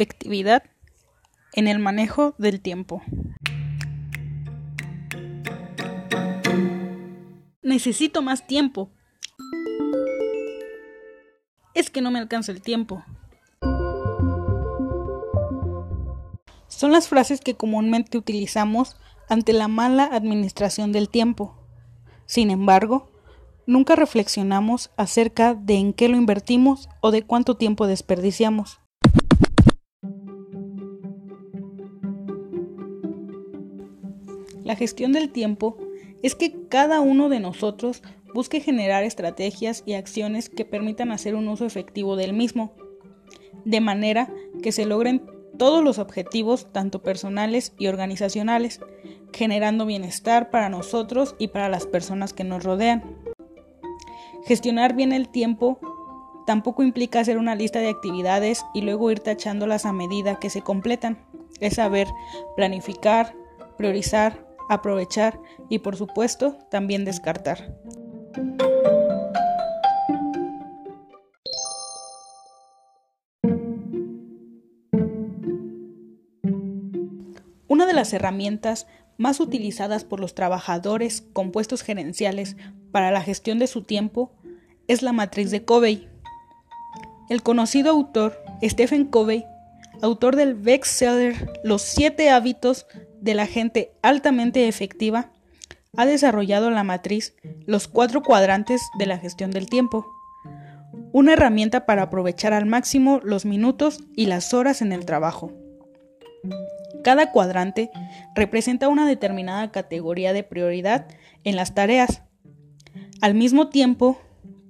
efectividad en el manejo del tiempo. Necesito más tiempo. Es que no me alcanza el tiempo. Son las frases que comúnmente utilizamos ante la mala administración del tiempo. Sin embargo, nunca reflexionamos acerca de en qué lo invertimos o de cuánto tiempo desperdiciamos. La gestión del tiempo es que cada uno de nosotros busque generar estrategias y acciones que permitan hacer un uso efectivo del mismo, de manera que se logren todos los objetivos, tanto personales y organizacionales, generando bienestar para nosotros y para las personas que nos rodean. Gestionar bien el tiempo tampoco implica hacer una lista de actividades y luego ir tachándolas a medida que se completan. Es saber planificar, priorizar, aprovechar y por supuesto también descartar. Una de las herramientas más utilizadas por los trabajadores con puestos gerenciales para la gestión de su tiempo es la matriz de Covey. El conocido autor Stephen Covey, autor del bestseller Los siete hábitos de la gente altamente efectiva, ha desarrollado la matriz Los cuatro cuadrantes de la gestión del tiempo, una herramienta para aprovechar al máximo los minutos y las horas en el trabajo. Cada cuadrante representa una determinada categoría de prioridad en las tareas. Al mismo tiempo,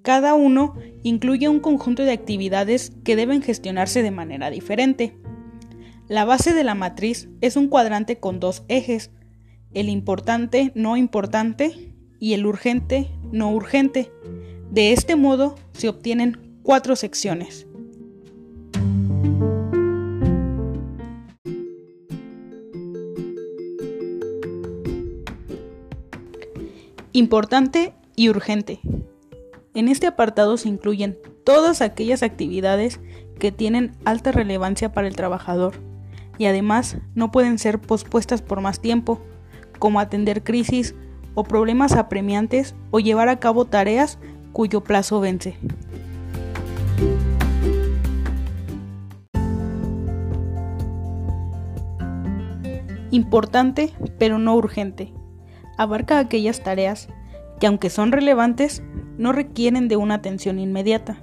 cada uno incluye un conjunto de actividades que deben gestionarse de manera diferente. La base de la matriz es un cuadrante con dos ejes, el importante no importante y el urgente no urgente. De este modo se obtienen cuatro secciones. Importante y urgente. En este apartado se incluyen todas aquellas actividades que tienen alta relevancia para el trabajador y además no pueden ser pospuestas por más tiempo, como atender crisis o problemas apremiantes o llevar a cabo tareas cuyo plazo vence. Importante pero no urgente. Abarca aquellas tareas que aunque son relevantes, no requieren de una atención inmediata.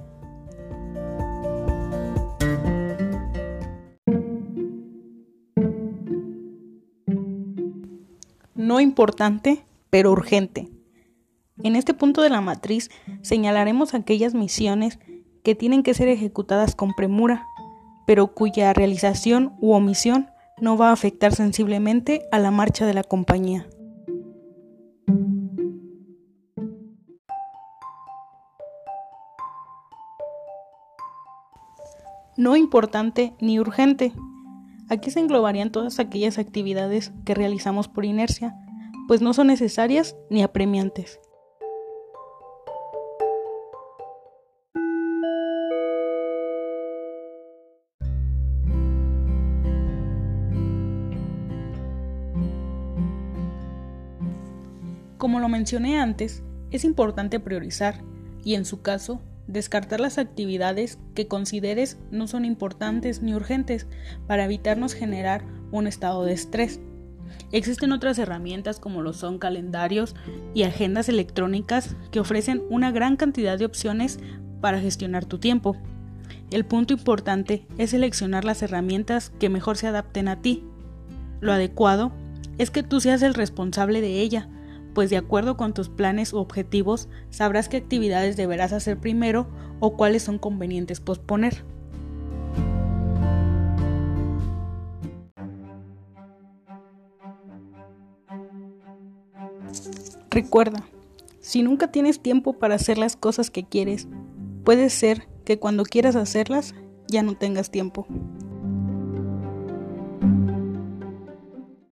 No importante, pero urgente. En este punto de la matriz señalaremos aquellas misiones que tienen que ser ejecutadas con premura, pero cuya realización u omisión no va a afectar sensiblemente a la marcha de la compañía. No importante ni urgente, Aquí se englobarían todas aquellas actividades que realizamos por inercia, pues no son necesarias ni apremiantes. Como lo mencioné antes, es importante priorizar y en su caso descartar las actividades que consideres no son importantes ni urgentes para evitarnos generar un estado de estrés. Existen otras herramientas como lo son calendarios y agendas electrónicas que ofrecen una gran cantidad de opciones para gestionar tu tiempo. El punto importante es seleccionar las herramientas que mejor se adapten a ti. Lo adecuado es que tú seas el responsable de ella, pues de acuerdo con tus planes u objetivos sabrás qué actividades deberás hacer primero o cuáles son convenientes posponer. Recuerda, si nunca tienes tiempo para hacer las cosas que quieres, puede ser que cuando quieras hacerlas ya no tengas tiempo.